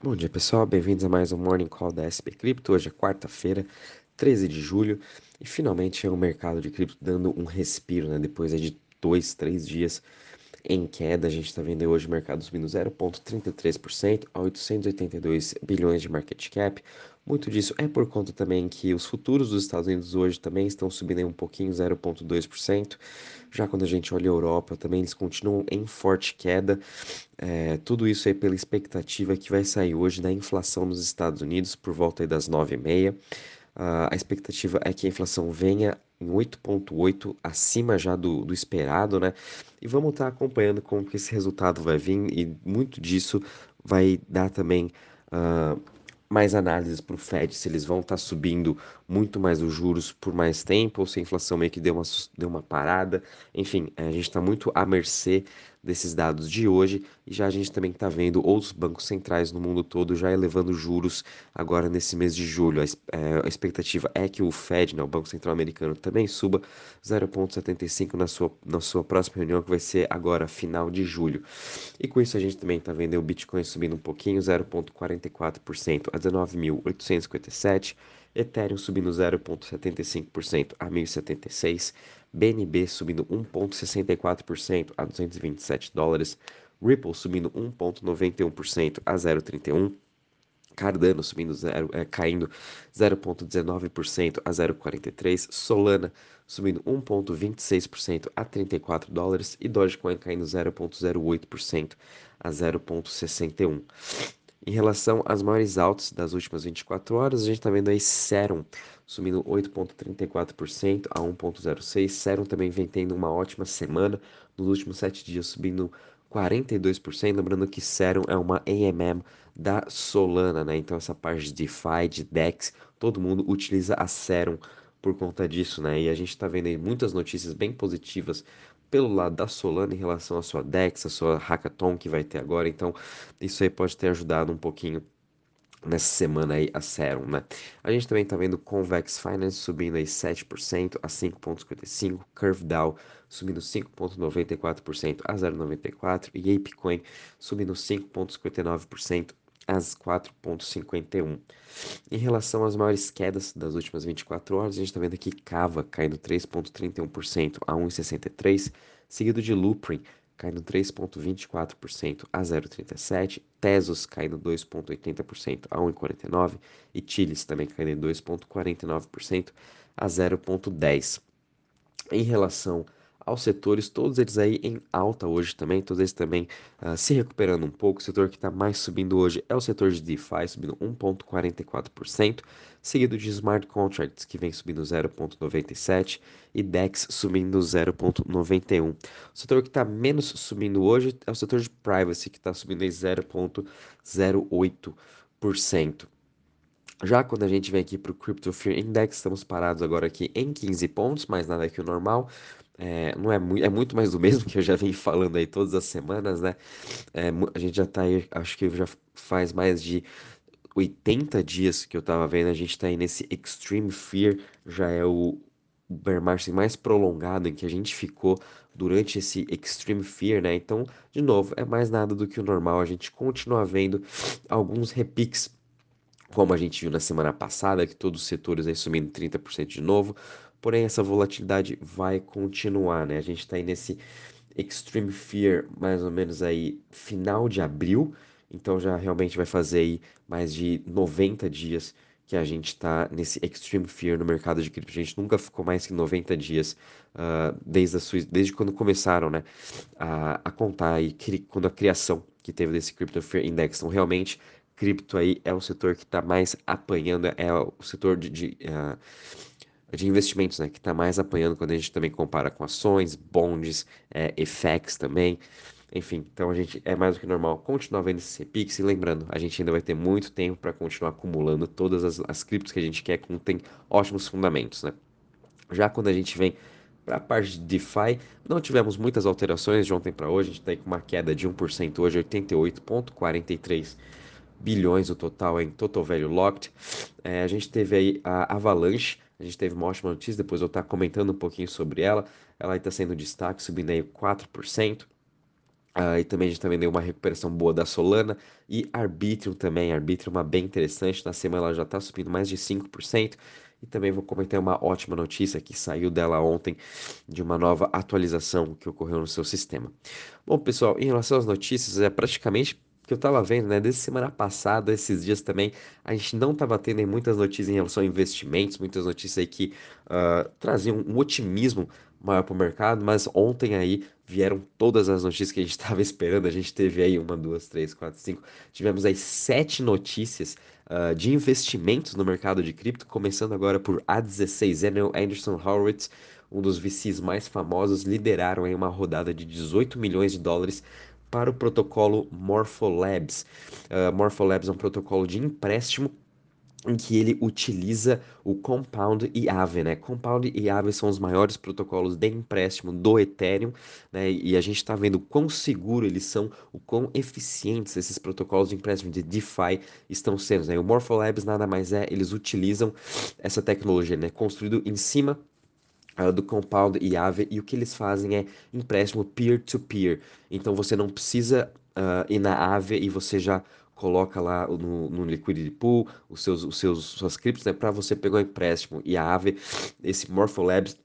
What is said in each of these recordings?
Bom dia pessoal, bem-vindos a mais um Morning Call da SP Cripto. Hoje é quarta-feira, 13 de julho, e finalmente é o mercado de cripto dando um respiro, né? Depois de dois, três dias em queda, a gente está vendo hoje o mercado subindo 0,33% a 882 bilhões de market cap. Muito disso é por conta também que os futuros dos Estados Unidos hoje também estão subindo um pouquinho, 0,2%. Já quando a gente olha a Europa, também eles continuam em forte queda. É, tudo isso aí pela expectativa que vai sair hoje da inflação nos Estados Unidos por volta das 9h30. Uh, a expectativa é que a inflação venha em 8,8 acima já do, do, esperado, né? E vamos estar tá acompanhando como que esse resultado vai vir e muito disso vai dar também uh, mais análises para o Fed, se eles vão estar tá subindo muito mais os juros por mais tempo, ou se a inflação meio que deu uma, deu uma parada. Enfim, a gente está muito à mercê desses dados de hoje e já a gente também está vendo outros bancos centrais no mundo todo já elevando juros agora nesse mês de julho. A, é, expectativa é que o Fed, né, o Banco Central Americano, também suba 0,75 na sua, na sua próxima reunião, que vai ser agora final de julho. E com isso a gente também está vendo o Bitcoin subindo um pouquinho, 0,44% a 19.857 Ethereum subindo 0,75% a 1.076, BNB subindo 1,64% a 227 dólares, Ripple subindo 1,91% a 0,31, Cardano subindo zero, é, caindo 0,19% a 0,43, Solana subindo 1,26% a 34 dólares e Dogecoin caindo 0,08% a 0,61. Em relação às maiores altas das últimas 24 horas, a gente está vendo aí Serum subindo 8,34% a 1,06%. Serum também vem tendo uma ótima semana, nos últimos 7 dias subindo 42%. Lembrando que Serum é uma AMM da Solana, né? Então essa parte de DeFi, de DEX, todo mundo utiliza a Serum por conta disso, né? E a gente está vendo aí muitas notícias bem positivas pelo lado da Solana em relação à sua DEX, a sua Hackathon que vai ter agora. Então, isso aí pode ter ajudado um pouquinho nessa semana aí a Serum, né? A gente também tá vendo Convex Finance subindo aí 7% a 5.55, Curve Dow subindo 5.94% a 0.94 e ApeCoin subindo 5.59% às 4,51. Em relação às maiores quedas das últimas 24 horas, a gente está vendo aqui Cava caindo 3,31% a 1,63, seguido de Luprin caindo 3,24% a 0,37, Tesos caindo 2,80% a 1,49 e Chiles também caindo 2,49% a 0,10. Em relação aos setores, todos eles aí em alta hoje também, todos eles também uh, se recuperando um pouco. O setor que está mais subindo hoje é o setor de DeFi, subindo 1,44%, seguido de Smart Contracts, que vem subindo 0,97%, e DEX subindo 0,91%. O setor que está menos subindo hoje é o setor de Privacy, que está subindo em 0,08%. Já quando a gente vem aqui para o Crypto Fear Index, estamos parados agora aqui em 15 pontos, mais nada que o normal. É, não é, muito, é muito mais do mesmo que eu já venho falando aí todas as semanas, né? É, a gente já tá aí, acho que já faz mais de 80 dias que eu tava vendo, a gente tá aí nesse Extreme Fear, já é o bear mais prolongado em que a gente ficou durante esse Extreme Fear, né? Então, de novo, é mais nada do que o normal, a gente continua vendo alguns repiques como a gente viu na semana passada, que todos os setores aí subindo 30% de novo, porém essa volatilidade vai continuar, né? A gente está aí nesse Extreme Fear mais ou menos aí final de abril, então já realmente vai fazer aí mais de 90 dias que a gente está nesse Extreme Fear no mercado de cripto. A gente nunca ficou mais que 90 dias uh, desde, sua, desde quando começaram né, a, a contar e quando a criação que teve desse Crypto Fear Index. Então, realmente, cripto aí é o setor que está mais apanhando, é o setor de, de, uh, de investimentos, né, que está mais apanhando quando a gente também compara com ações, bonds, é, também. Enfim, então a gente é mais do que normal continuar vendo esse Pix e lembrando, a gente ainda vai ter muito tempo para continuar acumulando todas as, as criptos que a gente quer, que tem ótimos fundamentos, né? Já quando a gente vem para a parte de DeFi, não tivemos muitas alterações de ontem para hoje, a gente está com uma queda de 1% hoje, 88,43 bilhões o total em Total Value Locked. É, a gente teve aí a Avalanche, a gente teve uma ótima notícia, depois eu estar comentando um pouquinho sobre ela. Ela está sendo destaque, subindo aí 4%. Uh, e também a gente também deu uma recuperação boa da Solana e Arbitrum também. Arbitrum é uma bem interessante. Na semana ela já está subindo mais de 5%. E também vou comentar uma ótima notícia que saiu dela ontem de uma nova atualização que ocorreu no seu sistema. Bom, pessoal, em relação às notícias, é praticamente que eu estava vendo, né, desde semana passada, esses dias também, a gente não estava tendo muitas notícias em relação a investimentos, muitas notícias aí que uh, traziam um otimismo maior para o mercado, mas ontem aí vieram todas as notícias que a gente estava esperando. A gente teve aí uma, duas, três, quatro, cinco. Tivemos aí sete notícias uh, de investimentos no mercado de cripto, começando agora por A16. Daniel Anderson Horowitz, um dos VCs mais famosos, lideraram aí uma rodada de 18 milhões de dólares para o protocolo Morpholabs. Uh, Morpholabs é um protocolo de empréstimo em que ele utiliza o Compound e Aave, né? Compound e Aave são os maiores protocolos de empréstimo do Ethereum, né? E a gente está vendo quão seguro eles são, o quão eficientes esses protocolos de empréstimo de DeFi estão sendo, né? O Morpholabs nada mais é, eles utilizam essa tecnologia, né? Construído em cima do Compound e Aave, e o que eles fazem é empréstimo peer-to-peer. -peer. Então você não precisa uh, ir na Aave e você já coloca lá no, no Liquidity Pool os seus, os seus suas criptos, né, para você pegar o empréstimo. E a Aave, esse Morpholabs,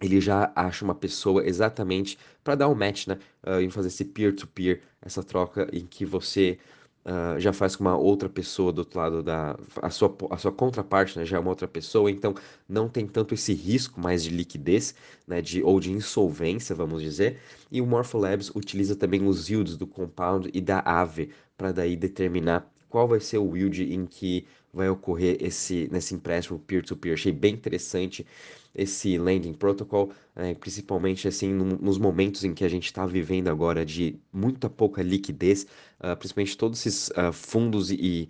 ele já acha uma pessoa exatamente para dar um match, né, uh, em fazer esse peer-to-peer, -peer, essa troca em que você Uh, já faz com uma outra pessoa do outro lado da a sua, a sua contraparte né, já é uma outra pessoa então não tem tanto esse risco mais de liquidez né, de, ou de insolvência vamos dizer e o Morpholabs utiliza também os yields do Compound e da Aave para daí determinar qual vai ser o yield em que vai ocorrer esse nesse empréstimo peer-to-peer -peer. achei bem interessante esse lending protocol, é, principalmente assim nos momentos em que a gente está vivendo agora de muita pouca liquidez, uh, principalmente todos esses uh, fundos e,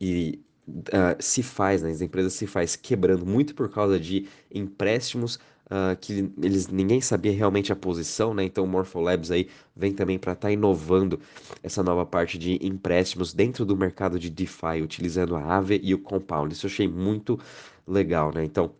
e uh, se faz, né, as empresas se faz quebrando muito por causa de empréstimos Uh, que eles ninguém sabia realmente a posição, né? Então o Morpholabs aí vem também para estar tá inovando essa nova parte de empréstimos dentro do mercado de DeFi, utilizando a Aave e o Compound. Isso eu achei muito legal, né? Então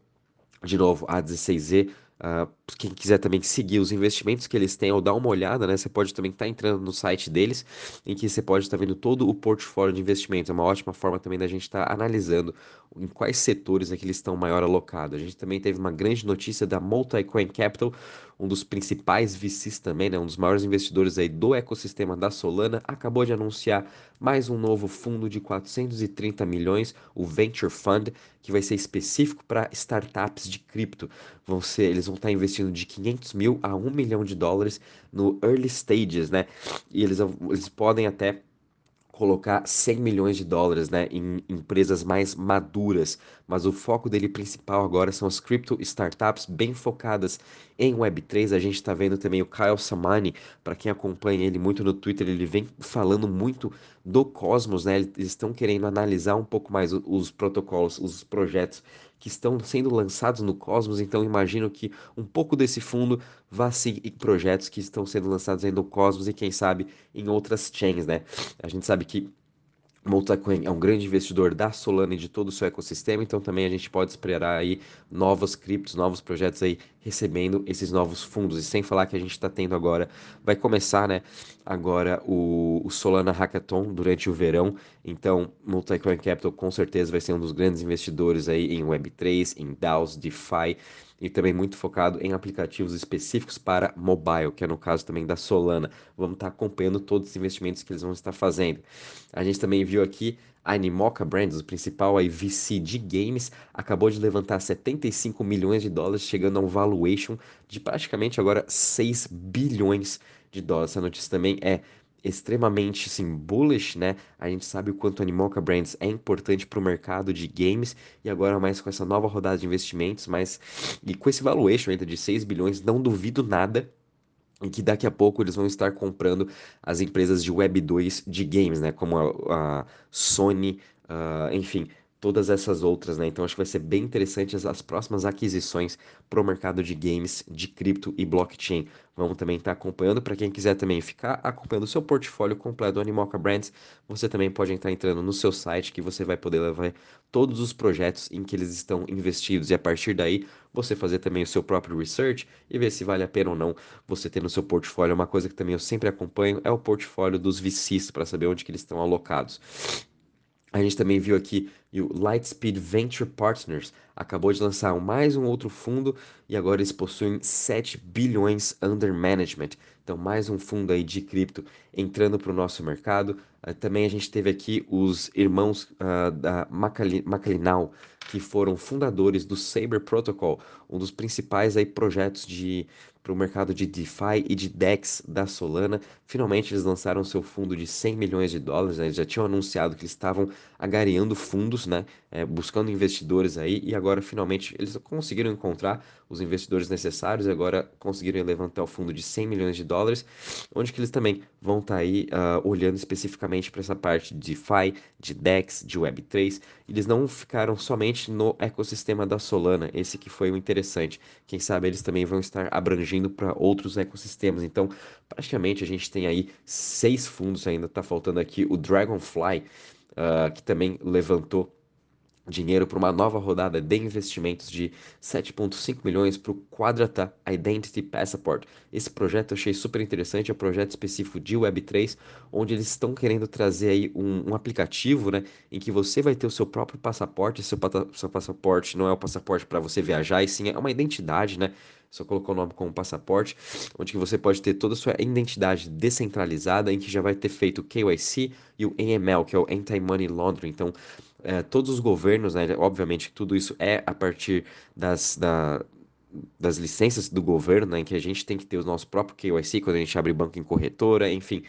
de novo, a 16Z. Uh, quem quiser também seguir os investimentos que eles têm ou dar uma olhada, né? Você pode também estar tá entrando no site deles, em que você pode estar tá vendo todo o portfólio de investimentos. É uma ótima forma também da gente estar tá analisando em quais setores é que eles estão maior alocados. A gente também teve uma grande notícia da Multicoin Capital, um dos principais VCs também, né? Um dos maiores investidores aí do ecossistema da Solana, acabou de anunciar mais um novo fundo de 430 milhões, o Venture Fund, que vai ser específico para startups de cripto. Vão ser, eles vão estar investindo de 500 mil a 1 milhão de dólares no early stages, né? E eles, eles podem até colocar 100 milhões de dólares né, em empresas mais maduras, mas o foco dele principal agora são as crypto startups bem focadas em Web3. A gente está vendo também o Kyle Samani, para quem acompanha ele muito no Twitter, ele vem falando muito do Cosmos, né? Eles estão querendo analisar um pouco mais os protocolos, os projetos que estão sendo lançados no Cosmos, então imagino que um pouco desse fundo vá seguir projetos que estão sendo lançados aí no Cosmos e quem sabe em outras chains, né? A gente sabe que Multicoin é um grande investidor da Solana e de todo o seu ecossistema, então também a gente pode esperar aí novos criptos, novos projetos aí recebendo esses novos fundos. E sem falar que a gente está tendo agora, vai começar, né, agora o, o, Solana Hackathon durante o verão, então Multicoin Capital com certeza vai ser um dos grandes investidores aí em Web3, em DAOs, DeFi, e também muito focado em aplicativos específicos para mobile, que é no caso também da Solana. Vamos estar acompanhando todos os investimentos que eles vão estar fazendo. A gente também viu aqui a Animoca Brands, o principal aí, VC de games, acabou de levantar 75 milhões de dólares, chegando a um valuation de praticamente agora 6 bilhões de dólares. Essa notícia também é extremamente assim, bullish, né? A gente sabe o quanto a Animoca Brands é importante para o mercado de games e agora mais com essa nova rodada de investimentos, mas e com esse valuation ainda de 6 bilhões, não duvido nada em que daqui a pouco eles vão estar comprando as empresas de Web 2 de games, né? Como a, a Sony, uh, enfim, todas essas outras, né? Então acho que vai ser bem interessante as, as próximas aquisições para o mercado de games, de cripto e blockchain. Vamos também estar tá acompanhando. Para quem quiser também ficar acompanhando o seu portfólio completo do Animoca Brands, você também pode estar entrando no seu site que você vai poder levar todos os projetos em que eles estão investidos. E a partir daí, você fazer também o seu próprio research e ver se vale a pena ou não você ter no seu portfólio. Uma coisa que também eu sempre acompanho é o portfólio dos VCs para saber onde que eles estão alocados. A gente também viu aqui o Lightspeed Venture Partners acabou de lançar mais um outro fundo e agora eles possuem 7 bilhões under management. Então, mais um fundo aí de cripto entrando para o nosso mercado. Uh, também a gente teve aqui os irmãos uh, da Maclinal, que foram fundadores do Saber Protocol, um dos principais aí projetos de para o mercado de DeFi e de DEX da Solana. Finalmente eles lançaram seu fundo de 100 milhões de dólares, né? eles já tinham anunciado que eles estavam agariando fundos, né? É, buscando investidores aí, e agora finalmente eles conseguiram encontrar os investidores necessários, agora conseguiram levantar o fundo de 100 milhões de dólares, onde que eles também vão estar tá aí uh, olhando especificamente para essa parte de DeFi, de DEX, de Web3. Eles não ficaram somente no ecossistema da Solana, esse que foi o interessante. Quem sabe eles também vão estar abrangendo para outros ecossistemas. Então, praticamente a gente tem aí seis fundos ainda, está faltando aqui o Dragonfly, uh, que também levantou dinheiro para uma nova rodada de investimentos de 7,5 milhões para o Quadrata Identity Passport. Esse projeto eu achei super interessante, é um projeto específico de Web3, onde eles estão querendo trazer aí um, um, aplicativo, né, em que você vai ter o seu próprio passaporte, seu, seu passaporte não é o passaporte para você viajar, e sim é uma identidade, né, só colocou o nome como passaporte, onde que você pode ter toda a sua identidade descentralizada, em que já vai ter feito o KYC e o AML, que é o Anti-Money Laundering. Então, é, todos os governos, né, obviamente tudo isso é a partir das, da, das licenças do governo, né, em que a gente tem que ter o nosso próprio KYC quando a gente abre banco em corretora, enfim,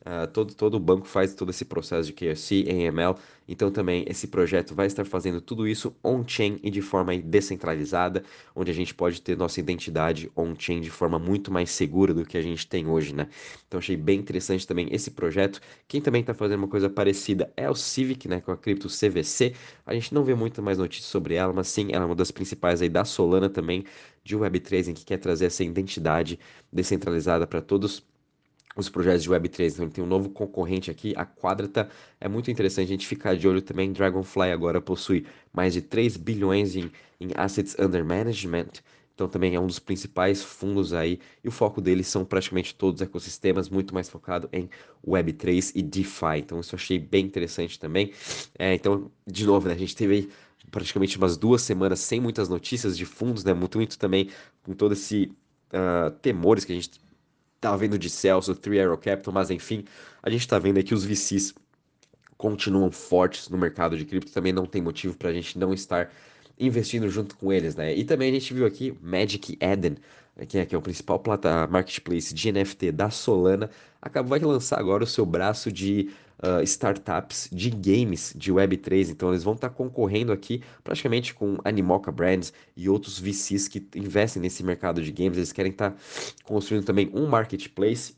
uh, todo, todo banco faz todo esse processo de KYC, AML, então também esse projeto vai estar fazendo tudo isso on-chain e de forma descentralizada, onde a gente pode ter nossa identidade on-chain de forma muito mais segura do que a gente tem hoje, né? Então achei bem interessante também esse projeto. Quem também está fazendo uma coisa parecida é o Civic, né, com a cripto CVC. A gente não vê muito mais notícias sobre ela, mas sim, ela é uma das principais aí da Solana também, de Web3, em que quer trazer essa identidade descentralizada para todos os projetos de Web3. Então, tem um novo concorrente aqui, a Quadrata. É muito interessante a gente ficar de olho também. Dragonfly agora possui mais de 3 bilhões em, em assets under management. Então também é um dos principais fundos aí. E o foco deles são praticamente todos os ecossistemas, muito mais focado em Web3 e DeFi. Então isso eu achei bem interessante também. É, então, de novo, né, a gente teve aí praticamente umas duas semanas sem muitas notícias de fundos, né? Muito, muito também com todo esse uh, temores que a gente tá vendo de Celso, Three Arrow Capital, mas enfim, a gente tá vendo aqui os VCs continuam fortes no mercado de cripto, também não tem motivo para a gente não estar investindo junto com eles, né? E também a gente viu aqui Magic Eden, que é, que é o principal marketplace de NFT da Solana, acabou de lançar agora o seu braço de uh, startups de games de Web3. Então eles vão estar tá concorrendo aqui praticamente com Animoca Brands e outros VCs que investem nesse mercado de games. Eles querem estar tá construindo também um marketplace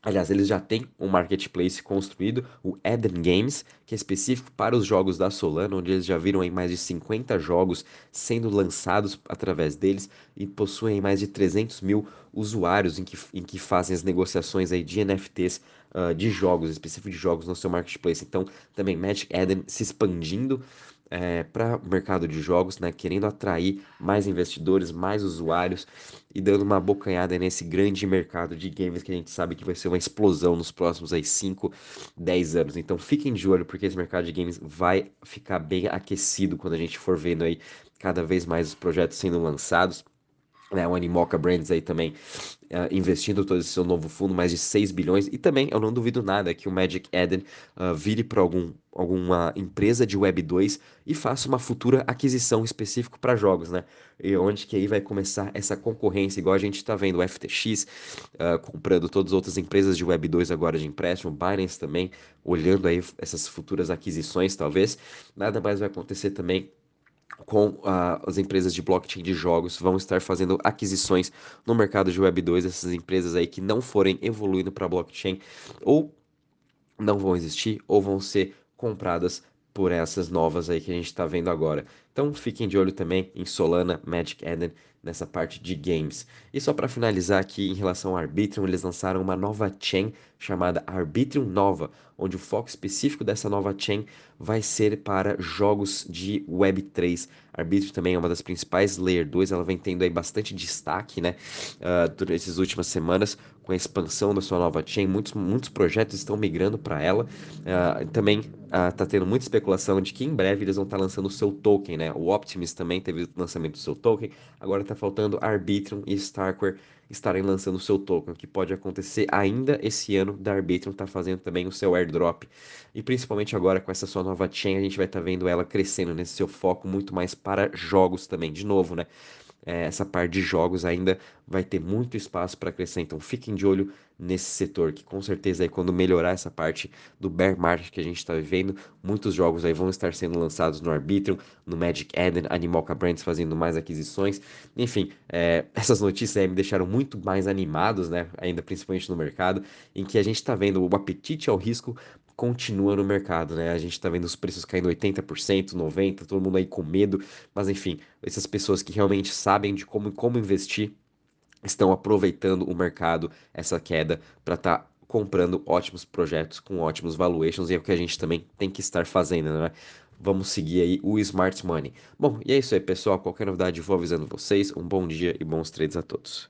Aliás, eles já têm um marketplace construído, o Eden Games, que é específico para os jogos da Solana, onde eles já viram em mais de 50 jogos sendo lançados através deles e possuem mais de 300 mil usuários em que, em que fazem as negociações aí de NFTs uh, de jogos, específico de jogos no seu marketplace. Então, também Magic Eden se expandindo é, para o mercado de jogos, né, querendo atrair mais investidores, mais usuários e dando uma bocanhada nesse grande mercado de games que a gente sabe que vai ser uma explosão nos próximos aí, 5, 10 anos. Então fiquem de olho porque esse mercado de games vai ficar bem aquecido quando a gente for vendo aí cada vez mais os projetos sendo lançados né, o Animoca Brands aí também uh, investindo todo esse seu novo fundo, mais de 6 bilhões. E também, eu não duvido nada que o Magic Eden uh, vire para algum, alguma empresa de Web 2 e faça uma futura aquisição específica para jogos, né? E onde que aí vai começar essa concorrência, igual a gente está vendo o FTX uh, comprando todas as outras empresas de Web 2 agora de empréstimo, Binance também olhando aí essas futuras aquisições, talvez. Nada mais vai acontecer também com uh, as empresas de blockchain de jogos vão estar fazendo aquisições no mercado de Web 2, essas empresas aí que não forem evoluindo para blockchain ou não vão existir ou vão ser compradas por essas novas aí que a gente está vendo agora. Então fiquem de olho também em Solana, Magic Eden, nessa parte de games. E só para finalizar aqui em relação ao Arbitrum, eles lançaram uma nova chain chamada Arbitrum Nova, onde o foco específico dessa nova chain vai ser para jogos de Web3. Arbitrum também é uma das principais Layer 2, ela vem tendo aí bastante destaque, né, uh, durante essas últimas semanas, com a expansão da sua nova chain, muitos, muitos projetos estão migrando para ela. Uh, também está uh, tendo muita especulação de que em breve eles vão estar tá lançando o seu token, né? O Optimus também teve o lançamento do seu token, agora está faltando Arbitrum e Starkware estarem lançando o seu token, que pode acontecer ainda esse ano da Arbitrum está fazendo também o seu airdrop. E principalmente agora com essa sua nova chain, a gente vai estar tá vendo ela crescendo nesse seu foco muito mais para jogos também. De novo, né? É, essa parte de jogos ainda vai ter muito espaço para crescer. Então fiquem de olho nesse setor, que com certeza aí quando melhorar essa parte do bear market que a gente está vivendo, muitos jogos aí vão estar sendo lançados no Arbitrum, no Magic Eden, Animalca Brands fazendo mais aquisições. Enfim, é, essas notícias aí me deixaram muito mais animados, né? Ainda principalmente no mercado, em que a gente está vendo o apetite ao risco continua no mercado, né? A gente está vendo os preços caindo 80%, 90%, todo mundo aí com medo, mas enfim, essas pessoas que realmente sabem de como, como investir estão aproveitando o mercado, essa queda, para estar tá comprando ótimos projetos com ótimos valuations, e é o que a gente também tem que estar fazendo, né? Vamos seguir aí o Smart Money. Bom, e é isso aí, pessoal. Qualquer novidade, vou avisando vocês. Um bom dia e bons trades a todos.